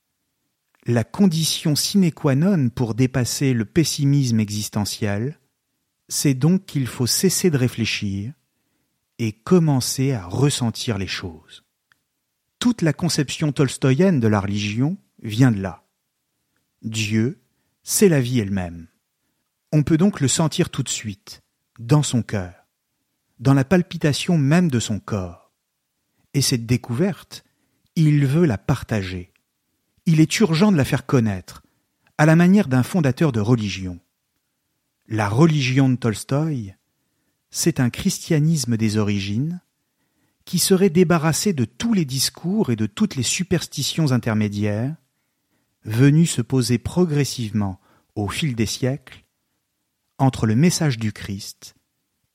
La condition sine qua non pour dépasser le pessimisme existentiel, c'est donc qu'il faut cesser de réfléchir et commencer à ressentir les choses. Toute la conception tolstoïenne de la religion vient de là. Dieu, c'est la vie elle-même. On peut donc le sentir tout de suite, dans son cœur, dans la palpitation même de son corps et cette découverte, il veut la partager. Il est urgent de la faire connaître, à la manière d'un fondateur de religion. La religion de Tolstoï, c'est un christianisme des origines qui serait débarrassé de tous les discours et de toutes les superstitions intermédiaires, venus se poser progressivement au fil des siècles entre le message du Christ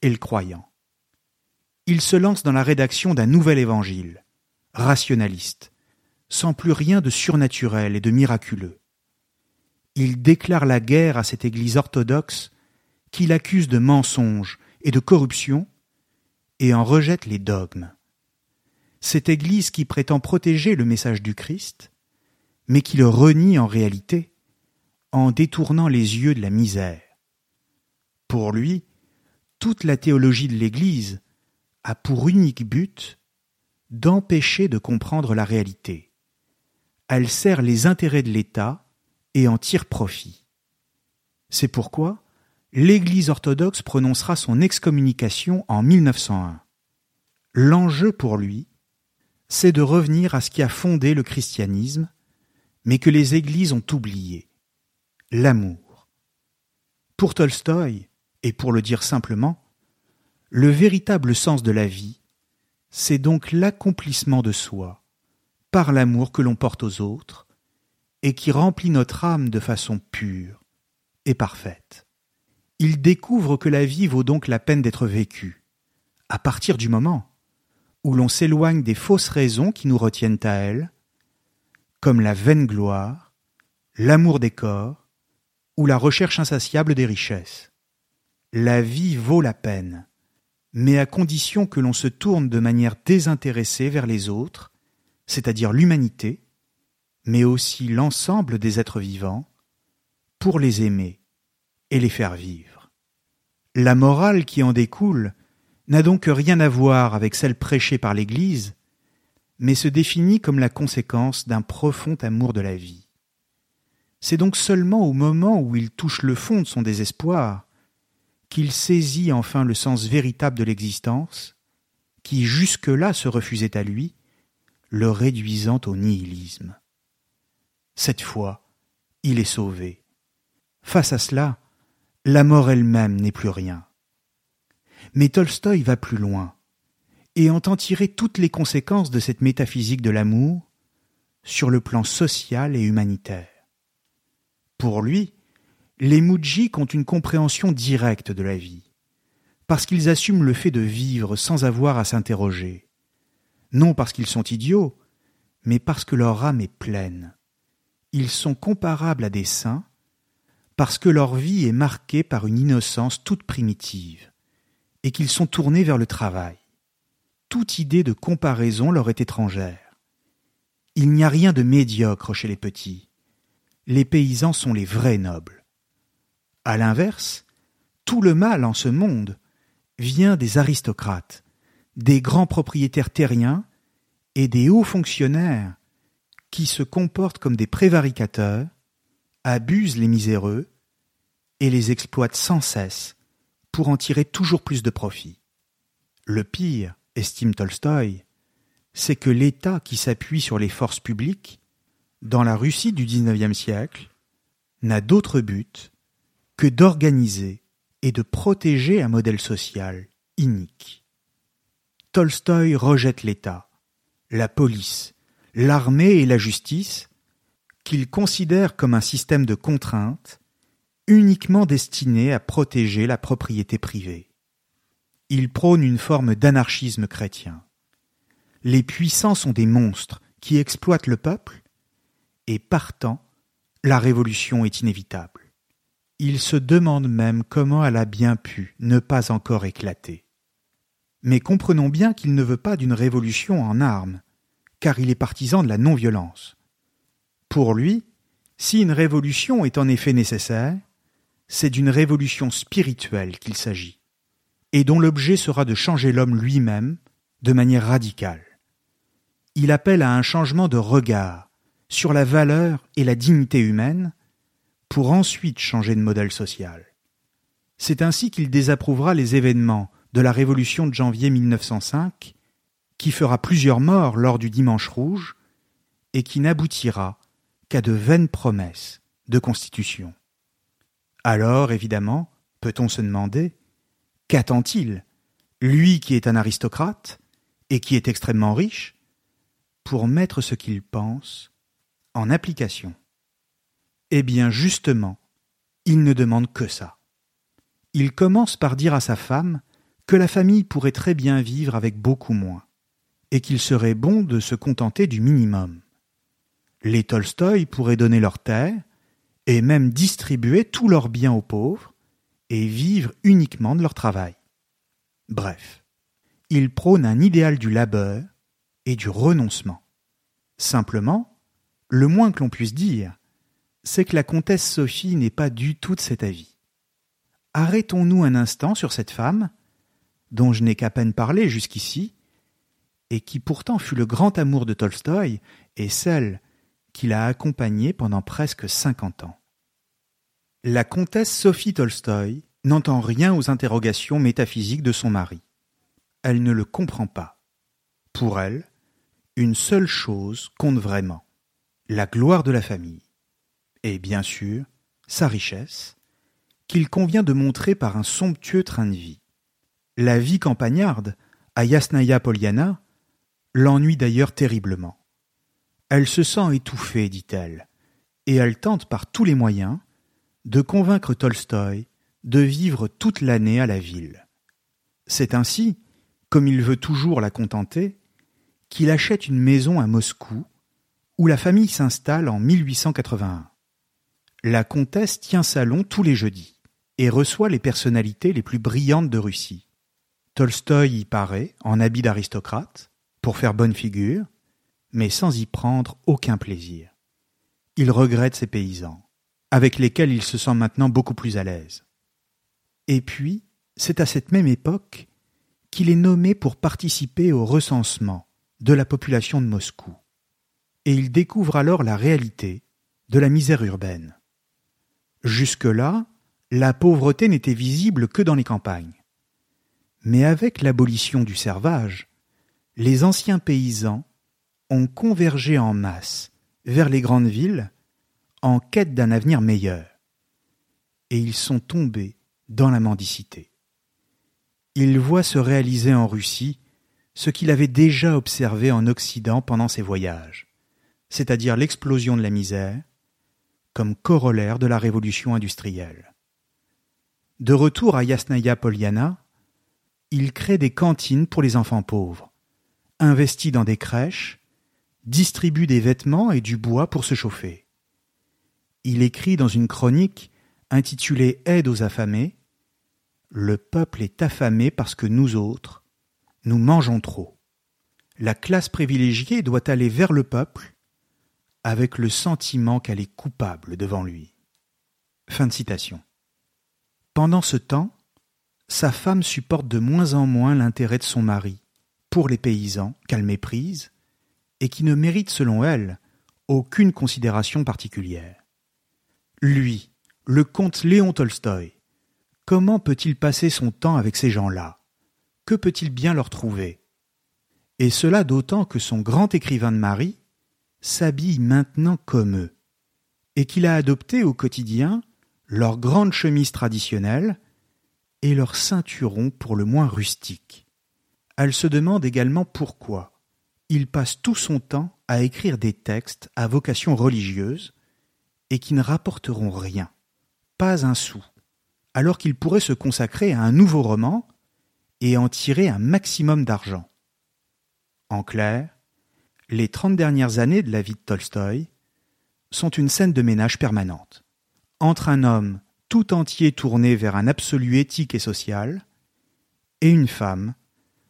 et le croyant il se lance dans la rédaction d'un nouvel évangile, rationaliste, sans plus rien de surnaturel et de miraculeux. Il déclare la guerre à cette Église orthodoxe qu'il accuse de mensonges et de corruption et en rejette les dogmes. Cette Église qui prétend protéger le message du Christ, mais qui le renie en réalité en détournant les yeux de la misère. Pour lui, toute la théologie de l'Église a pour unique but d'empêcher de comprendre la réalité. Elle sert les intérêts de l'État et en tire profit. C'est pourquoi l'Église orthodoxe prononcera son excommunication en 1901. L'enjeu pour lui, c'est de revenir à ce qui a fondé le christianisme, mais que les églises ont oublié l'amour. Pour Tolstoï, et pour le dire simplement, le véritable sens de la vie, c'est donc l'accomplissement de soi, par l'amour que l'on porte aux autres, et qui remplit notre âme de façon pure et parfaite. Il découvre que la vie vaut donc la peine d'être vécue, à partir du moment où l'on s'éloigne des fausses raisons qui nous retiennent à elle, comme la vaine gloire, l'amour des corps ou la recherche insatiable des richesses. La vie vaut la peine, mais à condition que l'on se tourne de manière désintéressée vers les autres, c'est-à-dire l'humanité, mais aussi l'ensemble des êtres vivants, pour les aimer et les faire vivre. La morale qui en découle n'a donc rien à voir avec celle prêchée par l'Église, mais se définit comme la conséquence d'un profond amour de la vie. C'est donc seulement au moment où il touche le fond de son désespoir qu'il saisit enfin le sens véritable de l'existence, qui jusque-là se refusait à lui, le réduisant au nihilisme. Cette fois, il est sauvé. Face à cela, la mort elle-même n'est plus rien. Mais Tolstoï va plus loin et entend tirer toutes les conséquences de cette métaphysique de l'amour sur le plan social et humanitaire. Pour lui, les moudjiks ont une compréhension directe de la vie, parce qu'ils assument le fait de vivre sans avoir à s'interroger, non parce qu'ils sont idiots, mais parce que leur âme est pleine. Ils sont comparables à des saints, parce que leur vie est marquée par une innocence toute primitive, et qu'ils sont tournés vers le travail toute idée de comparaison leur est étrangère. Il n'y a rien de médiocre chez les petits. Les paysans sont les vrais nobles. À l'inverse, tout le mal en ce monde vient des aristocrates, des grands propriétaires terriens et des hauts fonctionnaires qui se comportent comme des prévaricateurs, abusent les miséreux et les exploitent sans cesse pour en tirer toujours plus de profit. Le pire, estime Tolstoï, c'est que l'État qui s'appuie sur les forces publiques, dans la Russie du XIXe siècle, n'a d'autre but que d'organiser et de protéger un modèle social inique. Tolstoï rejette l'État, la police, l'armée et la justice, qu'il considère comme un système de contraintes uniquement destiné à protéger la propriété privée il prône une forme d'anarchisme chrétien. Les puissants sont des monstres qui exploitent le peuple, et partant, la révolution est inévitable. Il se demande même comment elle a bien pu ne pas encore éclater. Mais comprenons bien qu'il ne veut pas d'une révolution en armes, car il est partisan de la non-violence. Pour lui, si une révolution est en effet nécessaire, c'est d'une révolution spirituelle qu'il s'agit et dont l'objet sera de changer l'homme lui-même de manière radicale. Il appelle à un changement de regard sur la valeur et la dignité humaine pour ensuite changer de modèle social. C'est ainsi qu'il désapprouvera les événements de la Révolution de janvier 1905, qui fera plusieurs morts lors du Dimanche rouge, et qui n'aboutira qu'à de vaines promesses de constitution. Alors, évidemment, peut-on se demander, Qu'attend-il, lui qui est un aristocrate et qui est extrêmement riche, pour mettre ce qu'il pense en application? Eh bien justement, il ne demande que ça. Il commence par dire à sa femme que la famille pourrait très bien vivre avec beaucoup moins, et qu'il serait bon de se contenter du minimum. Les Tolstoï pourraient donner leur terre, et même distribuer tous leurs biens aux pauvres, et vivre uniquement de leur travail. Bref, il prône un idéal du labeur et du renoncement. Simplement, le moins que l'on puisse dire, c'est que la comtesse Sophie n'est pas du tout de cet avis. Arrêtons-nous un instant sur cette femme, dont je n'ai qu'à peine parlé jusqu'ici, et qui pourtant fut le grand amour de Tolstoï et celle qui l'a accompagné pendant presque cinquante ans. La comtesse Sophie Tolstoï n'entend rien aux interrogations métaphysiques de son mari. Elle ne le comprend pas. Pour elle, une seule chose compte vraiment la gloire de la famille, et bien sûr sa richesse, qu'il convient de montrer par un somptueux train de vie. La vie campagnarde, à Yasnaya Poliana, l'ennuie d'ailleurs terriblement. Elle se sent étouffée, dit-elle, et elle tente par tous les moyens de convaincre Tolstoï de vivre toute l'année à la ville. C'est ainsi, comme il veut toujours la contenter, qu'il achète une maison à Moscou, où la famille s'installe en 1881. La comtesse tient salon tous les jeudis. et reçoit les personnalités les plus brillantes de Russie. Tolstoï y paraît en habit d'aristocrate, pour faire bonne figure, mais sans y prendre aucun plaisir. Il regrette ses paysans, avec lesquels il se sent maintenant beaucoup plus à l'aise. Et puis, c'est à cette même époque qu'il est nommé pour participer au recensement de la population de Moscou. Et il découvre alors la réalité de la misère urbaine. Jusque-là, la pauvreté n'était visible que dans les campagnes. Mais avec l'abolition du servage, les anciens paysans ont convergé en masse vers les grandes villes en quête d'un avenir meilleur. Et ils sont tombés dans la mendicité. Ils voient se réaliser en Russie ce qu'il avait déjà observé en Occident pendant ses voyages, c'est-à-dire l'explosion de la misère, comme corollaire de la révolution industrielle. De retour à Yasnaya Poliana, il crée des cantines pour les enfants pauvres, investit dans des crèches, distribue des vêtements et du bois pour se chauffer. Il écrit dans une chronique intitulée Aide aux affamés Le peuple est affamé parce que nous autres, nous mangeons trop. La classe privilégiée doit aller vers le peuple avec le sentiment qu'elle est coupable devant lui. Fin de citation. Pendant ce temps, sa femme supporte de moins en moins l'intérêt de son mari pour les paysans qu'elle méprise et qui ne méritent selon elle aucune considération particulière. Lui, le comte Léon Tolstoï, comment peut-il passer son temps avec ces gens-là? Que peut-il bien leur trouver? Et cela d'autant que son grand écrivain de mari s'habille maintenant comme eux, et qu'il a adopté au quotidien leurs grandes chemises traditionnelles et leurs ceinturons pour le moins rustiques. Elle se demande également pourquoi il passe tout son temps à écrire des textes à vocation religieuse et qui ne rapporteront rien, pas un sou, alors qu'il pourrait se consacrer à un nouveau roman et en tirer un maximum d'argent. En clair, les trente dernières années de la vie de Tolstoï sont une scène de ménage permanente entre un homme tout entier tourné vers un absolu éthique et social, et une femme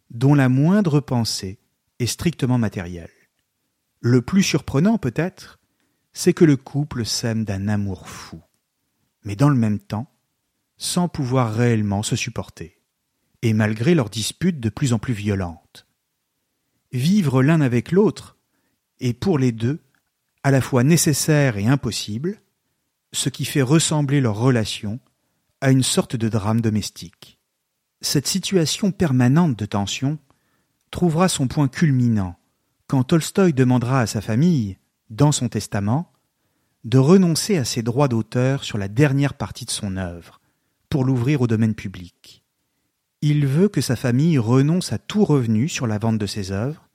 dont la moindre pensée est strictement matérielle. Le plus surprenant peut-être, c'est que le couple s'aime d'un amour fou, mais dans le même temps, sans pouvoir réellement se supporter, et malgré leurs disputes de plus en plus violentes. Vivre l'un avec l'autre est pour les deux à la fois nécessaire et impossible, ce qui fait ressembler leur relation à une sorte de drame domestique. Cette situation permanente de tension trouvera son point culminant quand Tolstoï demandera à sa famille, dans son testament, de renoncer à ses droits d'auteur sur la dernière partie de son œuvre, pour l'ouvrir au domaine public. Il veut que sa famille renonce à tout revenu sur la vente de ses œuvres,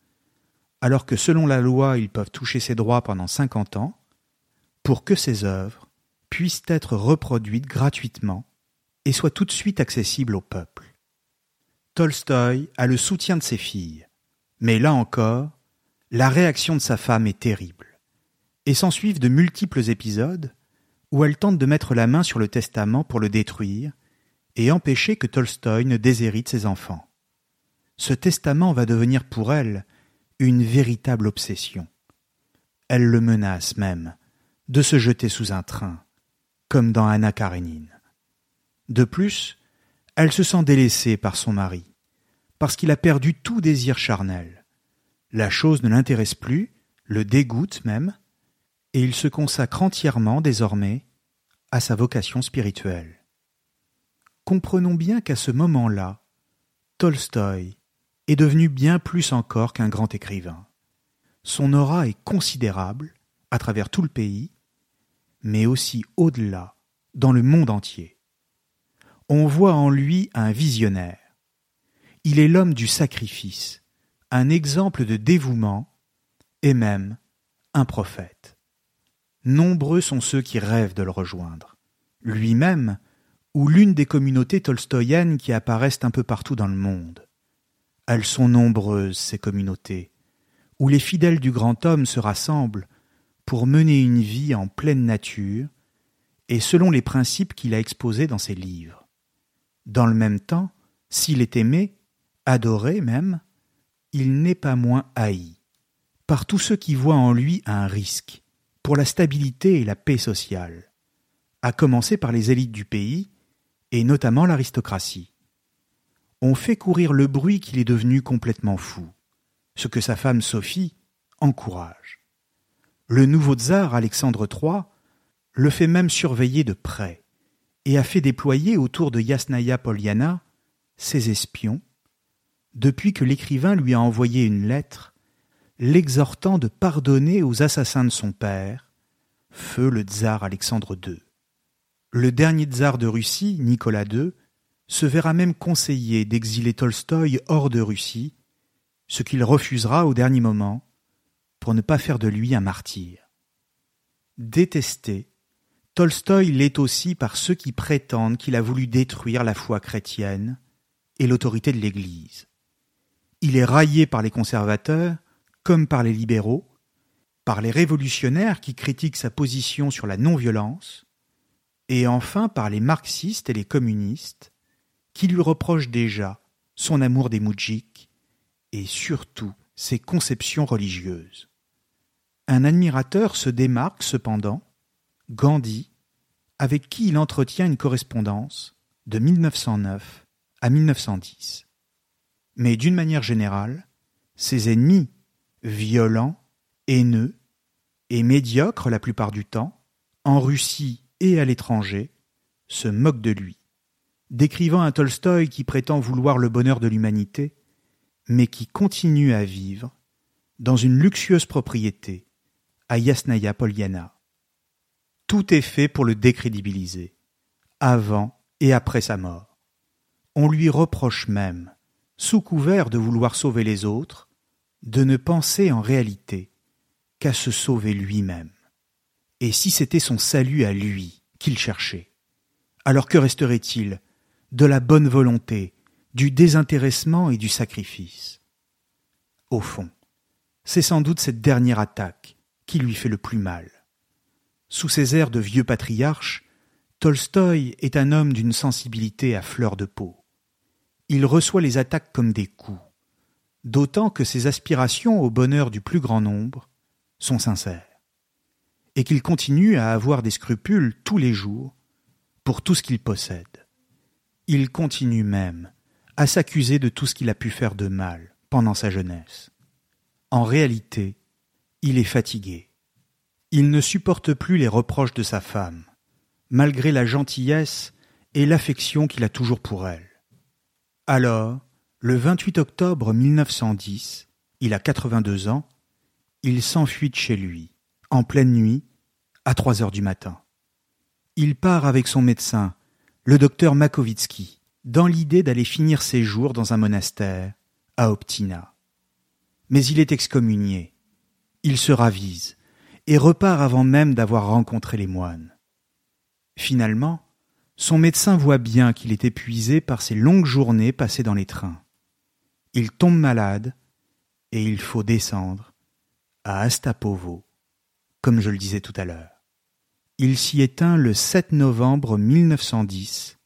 alors que selon la loi ils peuvent toucher ses droits pendant cinquante ans, pour que ses œuvres puissent être reproduites gratuitement et soient tout de suite accessibles au peuple. Tolstoï a le soutien de ses filles, mais là encore, la réaction de sa femme est terrible, et s'ensuivent de multiples épisodes où elle tente de mettre la main sur le testament pour le détruire et empêcher que Tolstoï ne déshérite ses enfants. Ce testament va devenir pour elle une véritable obsession. Elle le menace même de se jeter sous un train, comme dans Anna Karenine. De plus, elle se sent délaissée par son mari, parce qu'il a perdu tout désir charnel. La chose ne l'intéresse plus, le dégoûte même, et il se consacre entièrement désormais à sa vocation spirituelle. Comprenons bien qu'à ce moment-là, Tolstoï est devenu bien plus encore qu'un grand écrivain. Son aura est considérable à travers tout le pays mais aussi au-delà, dans le monde entier. On voit en lui un visionnaire. Il est l'homme du sacrifice, un exemple de dévouement, et même un prophète. Nombreux sont ceux qui rêvent de le rejoindre. Lui-même, ou l'une des communautés tolstoïennes qui apparaissent un peu partout dans le monde. Elles sont nombreuses, ces communautés, où les fidèles du grand homme se rassemblent pour mener une vie en pleine nature et selon les principes qu'il a exposés dans ses livres. Dans le même temps, s'il est aimé, adoré même, il n'est pas moins haï par tous ceux qui voient en lui un risque pour la stabilité et la paix sociale, à commencer par les élites du pays, et notamment l'aristocratie. On fait courir le bruit qu'il est devenu complètement fou, ce que sa femme Sophie encourage. Le nouveau tsar Alexandre III le fait même surveiller de près et a fait déployer autour de Yasnaya Poliana ses espions, depuis que l'écrivain lui a envoyé une lettre l'exhortant de pardonner aux assassins de son père, feu le tsar Alexandre II. Le dernier tsar de Russie, Nicolas II, se verra même conseiller d'exiler Tolstoï hors de Russie, ce qu'il refusera au dernier moment pour ne pas faire de lui un martyr. Détesté, Tolstoï l'est aussi par ceux qui prétendent qu'il a voulu détruire la foi chrétienne et l'autorité de l'Église. Il est raillé par les conservateurs comme par les libéraux, par les révolutionnaires qui critiquent sa position sur la non-violence, et enfin par les marxistes et les communistes qui lui reprochent déjà son amour des moudjiks et surtout ses conceptions religieuses. Un admirateur se démarque cependant Gandhi, avec qui il entretient une correspondance de 1909 à 1910. Mais d'une manière générale, ses ennemis, violents, haineux et médiocres la plupart du temps, en Russie et à l'étranger, se moquent de lui, décrivant un Tolstoï qui prétend vouloir le bonheur de l'humanité, mais qui continue à vivre dans une luxueuse propriété à Yasnaya Poliana tout est fait pour le décrédibiliser, avant et après sa mort. On lui reproche même, sous couvert de vouloir sauver les autres, de ne penser en réalité qu'à se sauver lui-même. Et si c'était son salut à lui qu'il cherchait, alors que resterait-il de la bonne volonté, du désintéressement et du sacrifice? Au fond, c'est sans doute cette dernière attaque lui fait le plus mal. Sous ses airs de vieux patriarche, Tolstoï est un homme d'une sensibilité à fleur de peau. Il reçoit les attaques comme des coups, d'autant que ses aspirations au bonheur du plus grand nombre sont sincères, et qu'il continue à avoir des scrupules tous les jours pour tout ce qu'il possède. Il continue même à s'accuser de tout ce qu'il a pu faire de mal pendant sa jeunesse. En réalité, il est fatigué il ne supporte plus les reproches de sa femme, malgré la gentillesse et l'affection qu'il a toujours pour elle. Alors, le 28 octobre 1910, il a 82 ans, il s'enfuit de chez lui, en pleine nuit, à trois heures du matin. Il part avec son médecin, le docteur Makovitsky, dans l'idée d'aller finir ses jours dans un monastère, à Optina. Mais il est excommunié. Il se ravise et repart avant même d'avoir rencontré les moines. Finalement, son médecin voit bien qu'il est épuisé par ses longues journées passées dans les trains. Il tombe malade et il faut descendre à Astapovo, comme je le disais tout à l'heure. Il s'y éteint le 7 novembre 1910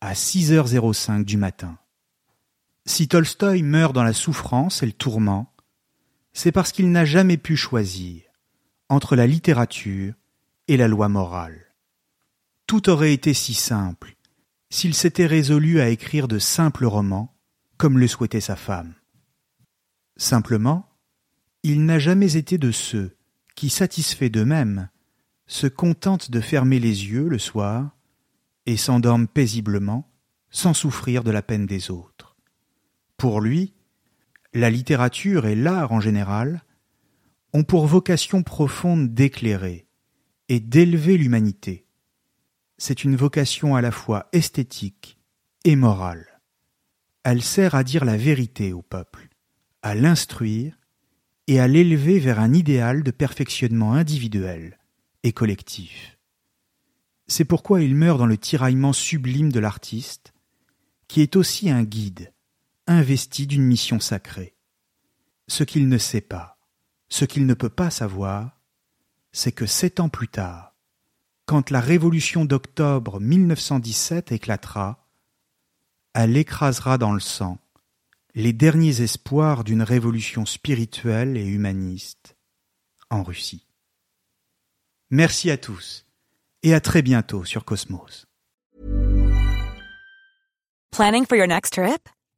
à 6h05 du matin. Si Tolstoï meurt dans la souffrance et le tourment, c'est parce qu'il n'a jamais pu choisir entre la littérature et la loi morale. Tout aurait été si simple s'il s'était résolu à écrire de simples romans, comme le souhaitait sa femme. Simplement, il n'a jamais été de ceux qui, satisfaits d'eux-mêmes, se contentent de fermer les yeux le soir et s'endorment paisiblement sans souffrir de la peine des autres. Pour lui, la littérature et l'art en général ont pour vocation profonde d'éclairer et d'élever l'humanité. C'est une vocation à la fois esthétique et morale. Elle sert à dire la vérité au peuple, à l'instruire et à l'élever vers un idéal de perfectionnement individuel et collectif. C'est pourquoi il meurt dans le tiraillement sublime de l'artiste, qui est aussi un guide, investi d'une mission sacrée. Ce qu'il ne sait pas, ce qu'il ne peut pas savoir, c'est que sept ans plus tard, quand la révolution d'octobre 1917 éclatera, elle écrasera dans le sang les derniers espoirs d'une révolution spirituelle et humaniste en Russie. Merci à tous et à très bientôt sur Cosmos. Planning for your next trip?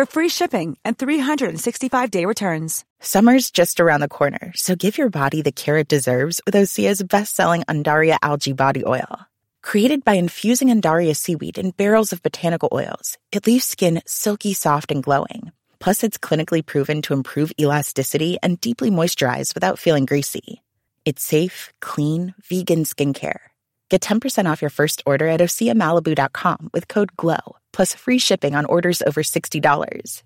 for free shipping and 365-day returns. Summer's just around the corner, so give your body the care it deserves with Osea's best-selling Andaria algae body oil. Created by infusing Andaria seaweed in barrels of botanical oils, it leaves skin silky soft and glowing. Plus, it's clinically proven to improve elasticity and deeply moisturize without feeling greasy. It's safe, clean, vegan skincare. Get 10% off your first order at OseaMalibu.com with code GLOW, plus free shipping on orders over $60.